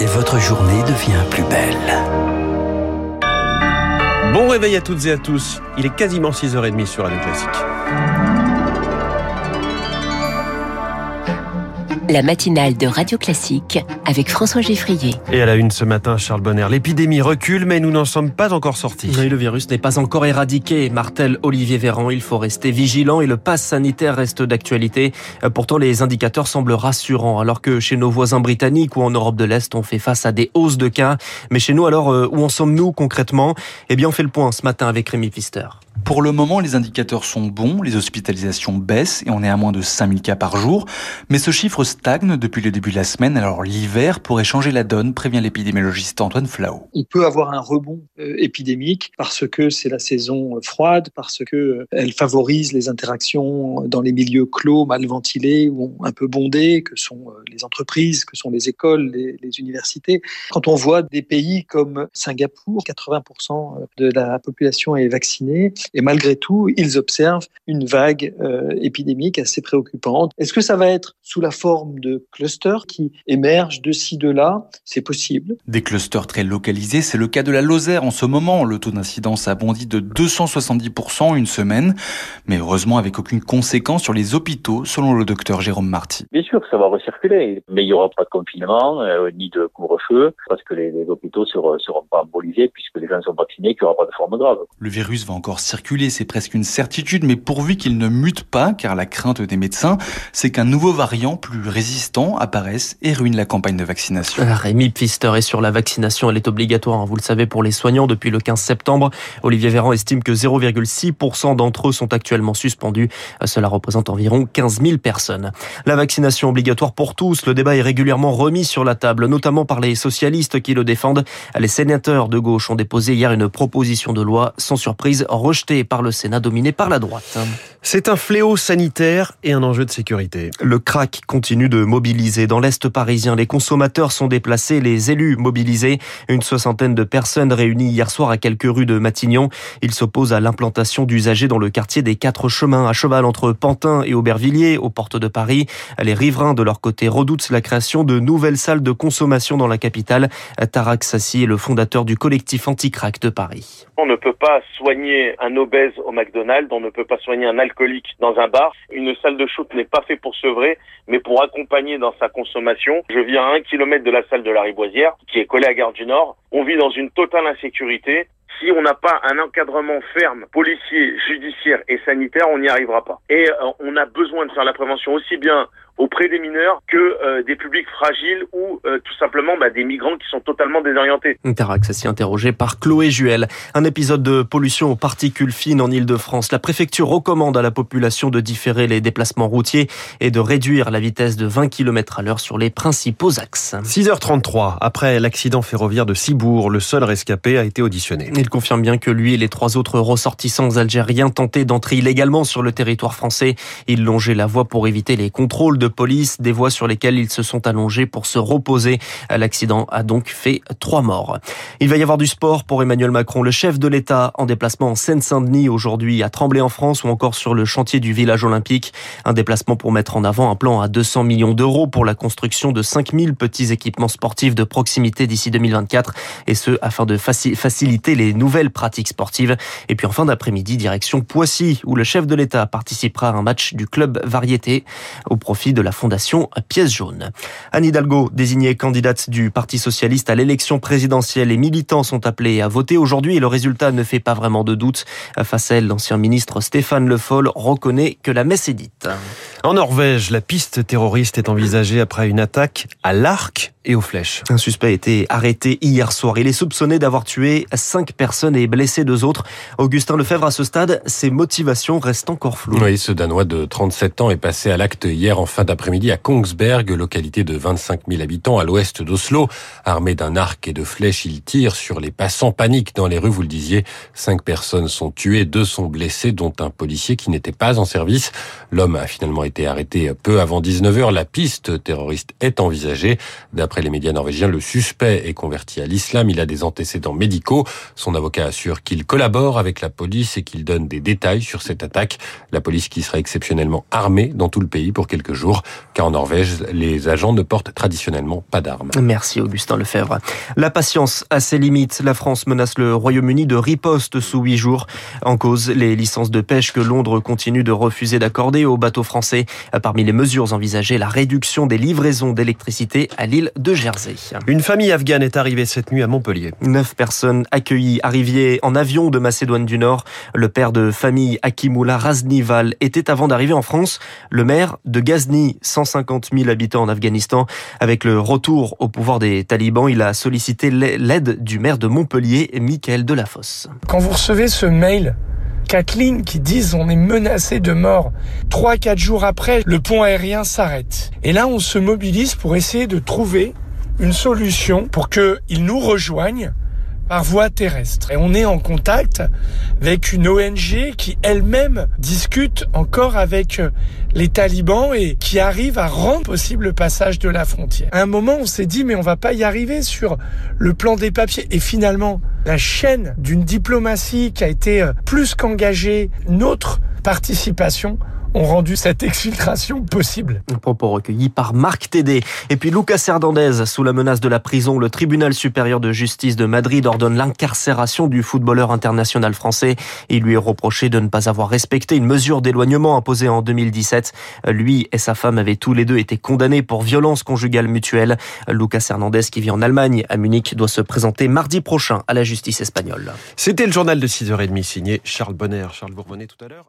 et votre journée devient plus belle. Bon réveil à toutes et à tous. Il est quasiment 6h30 sur Radio Classique. La matinale de Radio Classique avec François Geffrier. Et à la une ce matin, Charles Bonner, l'épidémie recule, mais nous n'en sommes pas encore sortis. Oui, le virus n'est pas encore éradiqué. Martel Olivier Véran, il faut rester vigilant et le pass sanitaire reste d'actualité. Pourtant, les indicateurs semblent rassurants, alors que chez nos voisins britanniques ou en Europe de l'Est, on fait face à des hausses de cas. Mais chez nous, alors, euh, où en sommes-nous concrètement? Eh bien, on fait le point ce matin avec Rémi Pfister. Pour le moment, les indicateurs sont bons, les hospitalisations baissent et on est à moins de 5000 cas par jour. Mais ce chiffre stagne depuis le début de la semaine, alors l'hiver pourrait changer la donne, prévient l'épidémiologiste Antoine Flau. On peut avoir un rebond euh, épidémique parce que c'est la saison froide, parce que euh, elle favorise les interactions dans les milieux clos, mal ventilés ou un peu bondés, que sont euh, les entreprises, que sont les écoles, les, universités. Quand on voit des pays comme Singapour, 80% de la population est vaccinée, et malgré tout, ils observent une vague euh, épidémique assez préoccupante. Est-ce que ça va être sous la forme de clusters qui émergent de ci, de là C'est possible. Des clusters très localisés, c'est le cas de la Lozère en ce moment. Le taux d'incidence a bondi de 270% une semaine, mais heureusement avec aucune conséquence sur les hôpitaux, selon le docteur Jérôme Marty. Bien sûr ça va recirculer, mais il n'y aura pas de confinement, euh, ni de couvre-feu, parce que les, les hôpitaux ne seront, seront, pas embolisés, puisque les gens sont vaccinés, qu'il n'y aura pas de forme grave. Le virus va encore circuler c'est presque une certitude, mais pourvu qu'il ne mute pas, car la crainte des médecins, c'est qu'un nouveau variant plus résistant apparaisse et ruine la campagne de vaccination. Euh, Rémi Pfister est sur la vaccination, elle est obligatoire, hein, vous le savez, pour les soignants depuis le 15 septembre. Olivier Véran estime que 0,6% d'entre eux sont actuellement suspendus. Euh, cela représente environ 15 000 personnes. La vaccination obligatoire pour tous, le débat est régulièrement remis sur la table, notamment par les socialistes qui le défendent. Les sénateurs de gauche ont déposé hier une proposition de loi sans surprise rejetée par le Sénat dominé par la droite. C'est un fléau sanitaire et un enjeu de sécurité. Le crack continue de mobiliser. Dans l'Est parisien, les consommateurs sont déplacés, les élus mobilisés. Une soixantaine de personnes réunies hier soir à quelques rues de Matignon. Ils s'opposent à l'implantation d'usagers dans le quartier des Quatre Chemins, à cheval entre Pantin et Aubervilliers, aux portes de Paris. Les riverains, de leur côté, redoutent la création de nouvelles salles de consommation dans la capitale. Tarak Sassi est le fondateur du collectif anti-crack de Paris. On ne peut pas soigner un obèse au McDonald's, on ne peut pas soigner un alcoolique dans un bar. Une salle de shoot n'est pas faite pour sevrer, mais pour accompagner dans sa consommation. Je vis à un kilomètre de la salle de la Riboisière, qui est collée à Gare du Nord. On vit dans une totale insécurité. Si on n'a pas un encadrement ferme, policier, judiciaire et sanitaire, on n'y arrivera pas. Et euh, on a besoin de faire la prévention aussi bien auprès des mineurs que euh, des publics fragiles ou euh, tout simplement bah, des migrants qui sont totalement désorientés. Interax s'y interrogé par Chloé Juel. Un épisode de pollution aux particules fines en Ile-de-France. La préfecture recommande à la population de différer les déplacements routiers et de réduire la vitesse de 20 km à l'heure sur les principaux axes. 6h33, après l'accident ferroviaire de Cibourg, le seul rescapé a été auditionné. Il confirme bien que lui et les trois autres ressortissants algériens tentaient d'entrer illégalement sur le territoire français. Ils longeaient la voie pour éviter les contrôles de police, des voies sur lesquelles ils se sont allongés pour se reposer. L'accident a donc fait trois morts. Il va y avoir du sport pour Emmanuel Macron, le chef de l'État en déplacement en Seine-Saint-Denis aujourd'hui à Tremblay en France ou encore sur le chantier du village olympique. Un déplacement pour mettre en avant un plan à 200 millions d'euros pour la construction de 5000 petits équipements sportifs de proximité d'ici 2024 et ce afin de faciliter les nouvelles pratiques sportives. Et puis en fin d'après-midi, direction Poissy où le chef de l'État participera à un match du club variété au profit de la fondation Pièce Jaune. Anne Hidalgo, désignée candidate du Parti Socialiste à l'élection présidentielle, les militants sont appelés à voter aujourd'hui et le résultat ne fait pas vraiment de doute. Face à elle, l'ancien ministre Stéphane Le Foll reconnaît que la messe est dite. En Norvège, la piste terroriste est envisagée après une attaque à l'arc et aux flèches. Un suspect a été arrêté hier soir. Il est soupçonné d'avoir tué cinq personnes et blessé deux autres. Augustin Lefebvre, à ce stade, ses motivations restent encore floues. Oui, ce Danois de 37 ans est passé à l'acte hier en fin d'après-midi à Kongsberg, localité de 25 000 habitants à l'ouest d'Oslo. Armé d'un arc et de flèches, il tire sur les passants paniques dans les rues, vous le disiez. Cinq personnes sont tuées, deux sont blessées, dont un policier qui n'était pas en service. L'homme a finalement été arrêté peu avant 19h. La piste terroriste est envisagée. D'après les médias norvégiens, le suspect est converti à l'islam. Il a des antécédents médicaux. Son Son avocat assure qu'il collabore avec la police et qu'il donne des détails sur cette attaque. La police qui sera exceptionnellement armée dans tout le pays pour quelques jours, car en Norvège, les agents ne portent traditionnellement pas d'armes. Merci Augustin Lefebvre. La patience a ses limites. La France menace le Royaume-Uni de riposte sous huit jours. En cause, les licences de pêche que Londres continue de refuser d'accorder aux bateaux français. Parmi les mesures envisagées, la réduction des livraisons d'électricité à l'île de Jersey. Une famille afghane est arrivée cette nuit à Montpellier. Neuf personnes accueillies, arrivées en avion de Macédoine du Nord. Le père de famille Akimoula Raznival était avant d'arriver en France le maire de Ghazni, 150 000 habitants en Afghanistan. Avec le retour au pouvoir des talibans, il a sollicité l'aide du maire de Montpellier, Michael Delafosse. Quand vous recevez ce mail Kathleen qui disent on est menacé de mort. Trois, quatre jours après, le pont aérien s'arrête. Et là, on se mobilise pour essayer de trouver une solution pour qu'ils nous rejoignent par voie terrestre. Et on est en contact avec une ONG qui elle-même discute encore avec euh, les talibans et qui arrive à rendre possible le passage de la frontière. À un moment, on s'est dit, mais on va pas y arriver sur le plan des papiers. Et finalement, la chaîne d'une diplomatie qui a été euh, plus qu'engagée, notre participation ont rendu cette exfiltration possible. Propos recueillis par Marc Tédé. Et puis Lucas Hernandez, sous la menace de la prison, le tribunal supérieur de justice de Madrid ordonne l'incarcération du footballeur international français. Il lui est reproché de ne pas avoir respecté une mesure d'éloignement imposée en 2017. Lui et sa femme avaient tous les deux été condamnés pour violence conjugale mutuelle. Lucas Hernandez, qui vit en Allemagne, à Munich, doit se présenter mardi prochain à la justice espagnole. C'était le journal de 6h30 signé Charles Bonner. Charles Bourbonnet tout à l'heure.